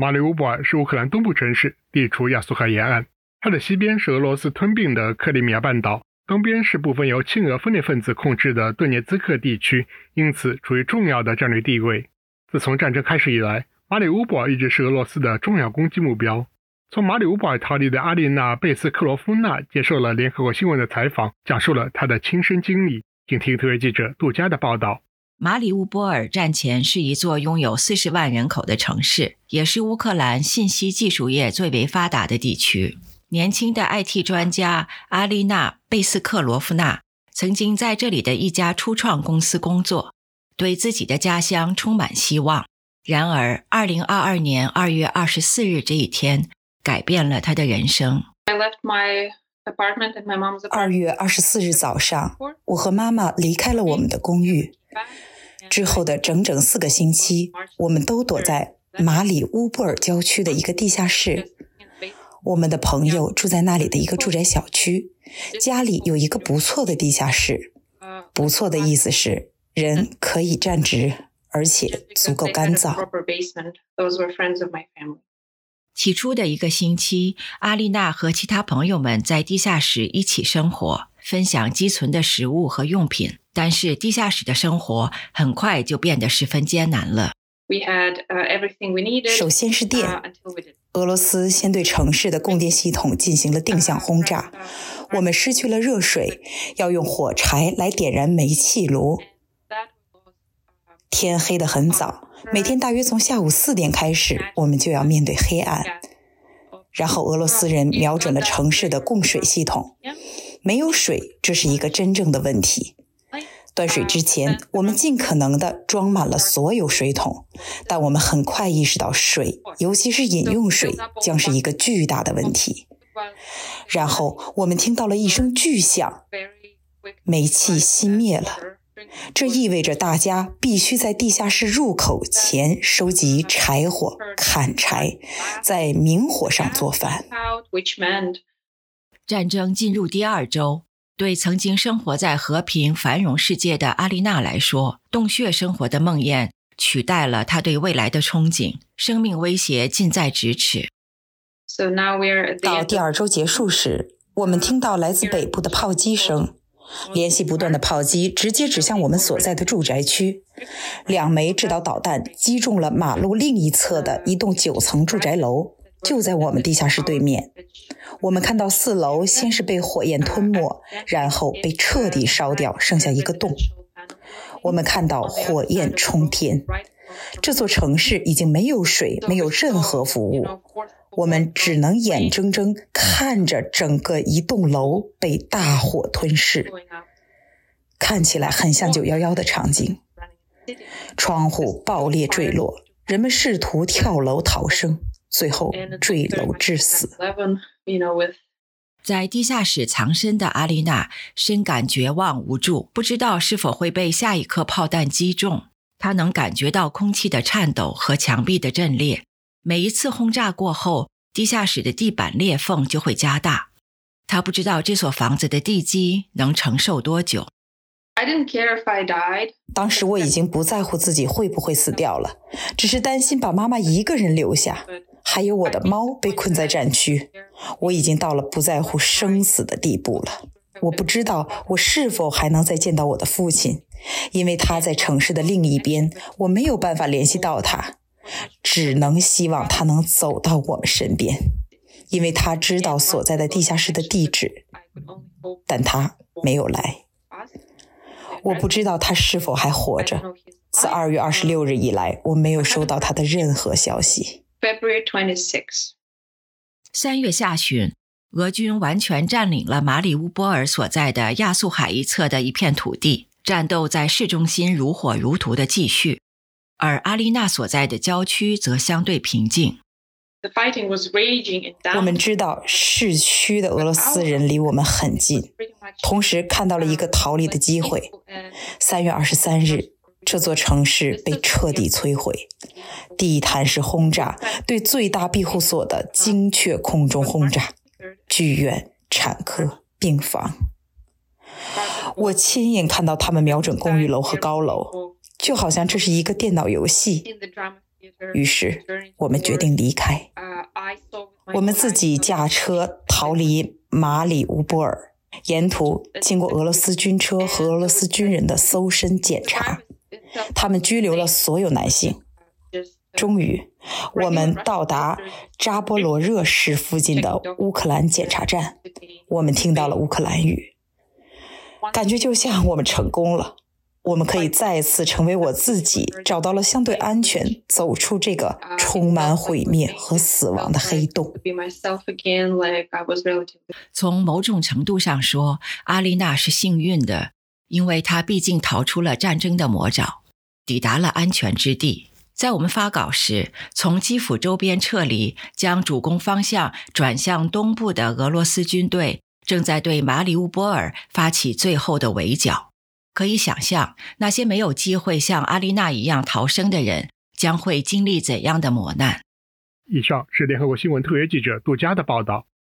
马里乌波尔是乌克兰东部城市，地处亚速海沿岸。它的西边是俄罗斯吞并的克里米亚半岛，东边是部分由亲俄分裂分子控制的顿涅茨克地区，因此处于重要的战略地位。自从战争开始以来，马里乌波尔一直是俄罗斯的重要攻击目标。从马里乌波尔逃离的阿丽娜·贝斯克罗夫娜接受了联合国新闻的采访，讲述了她的亲身经历。请听特约记者杜佳的报道。马里乌波尔战前是一座拥有四十万人口的城市，也是乌克兰信息技术业最为发达的地区。年轻的 IT 专家阿丽娜·贝斯克罗夫娜曾经在这里的一家初创公司工作，对自己的家乡充满希望。然而，二零二二年二月二十四日这一天改变了他的人生。I left my 二月二十四日早上，我和妈妈离开了我们的公寓。之后的整整四个星期，我们都躲在马里乌波尔郊区的一个地下室。我们的朋友住在那里的一个住宅小区，家里有一个不错的地下室。不错的意思是人可以站直，而且足够干燥。起初的一个星期，阿丽娜和其他朋友们在地下室一起生活，分享积存的食物和用品。但是，地下室的生活很快就变得十分艰难了。首先是电，俄罗斯先对城市的供电系统进行了定向轰炸，我们失去了热水，要用火柴来点燃煤气炉。天黑得很早。每天大约从下午四点开始，我们就要面对黑暗。然后俄罗斯人瞄准了城市的供水系统，没有水，这是一个真正的问题。断水之前，我们尽可能的装满了所有水桶，但我们很快意识到水，尤其是饮用水，将是一个巨大的问题。然后我们听到了一声巨响，煤气熄灭了。这意味着大家必须在地下室入口前收集柴火、砍柴，在明火上做饭。战争进入第二周，对曾经生活在和平繁荣世界的阿丽娜来说，洞穴生活的梦魇取代了她对未来的憧憬，生命威胁近在咫尺。到第二周结束时，我们听到来自北部的炮击声。连续不断的炮击直接指向我们所在的住宅区，两枚制导导弹击中了马路另一侧的一栋九层住宅楼，就在我们地下室对面。我们看到四楼先是被火焰吞没，然后被彻底烧掉，剩下一个洞。我们看到火焰冲天，这座城市已经没有水，没有任何服务。我们只能眼睁睁看着整个一栋楼被大火吞噬，看起来很像九幺幺的场景。窗户爆裂坠落，人们试图跳楼逃生，最后坠楼致死。在地下室藏身的阿丽娜深感绝望无助，不知道是否会被下一颗炮弹击中。她能感觉到空气的颤抖和墙壁的震裂。每一次轰炸过后，地下室的地板裂缝就会加大。她不知道这所房子的地基能承受多久。当时我已经不在乎自己会不会死掉了，只是担心把妈妈一个人留下，还有我的猫被困在战区。我已经到了不在乎生死的地步了。我不知道我是否还能再见到我的父亲，因为他在城市的另一边，我没有办法联系到他。只能希望他能走到我们身边，因为他知道所在的地下室的地址，但他没有来。我不知道他是否还活着。自二月二十六日以来，我没有收到他的任何消息。三月下旬，俄军完全占领了马里乌波尔所在的亚速海一侧的一片土地，战斗在市中心如火如荼的继续。而阿丽娜所在的郊区则相对平静。我们知道市区的俄罗斯人离我们很近，同时看到了一个逃离的机会。三月二十三日，这座城市被彻底摧毁，地毯式轰炸对。最大庇护所的精确空中轰炸，剧院、产科、病房，我亲眼看到他们瞄准公寓楼和高楼。就好像这是一个电脑游戏，于是我们决定离开。我们自己驾车逃离马里乌波尔，沿途经过俄罗斯军车和俄罗斯军人的搜身检查，他们拘留了所有男性。终于，我们到达扎波罗热市附近的乌克兰检查站，我们听到了乌克兰语，感觉就像我们成功了。我们可以再次成为我自己，找到了相对安全，走出这个充满毁灭和死亡的黑洞。从某种程度上说，阿丽娜是幸运的，因为她毕竟逃出了战争的魔爪，抵达了安全之地。在我们发稿时，从基辅周边撤离、将主攻方向转向东部的俄罗斯军队，正在对马里乌波尔发起最后的围剿。可以想象，那些没有机会像阿丽娜一样逃生的人将会经历怎样的磨难。以上是联合国新闻特约记者杜佳的报道。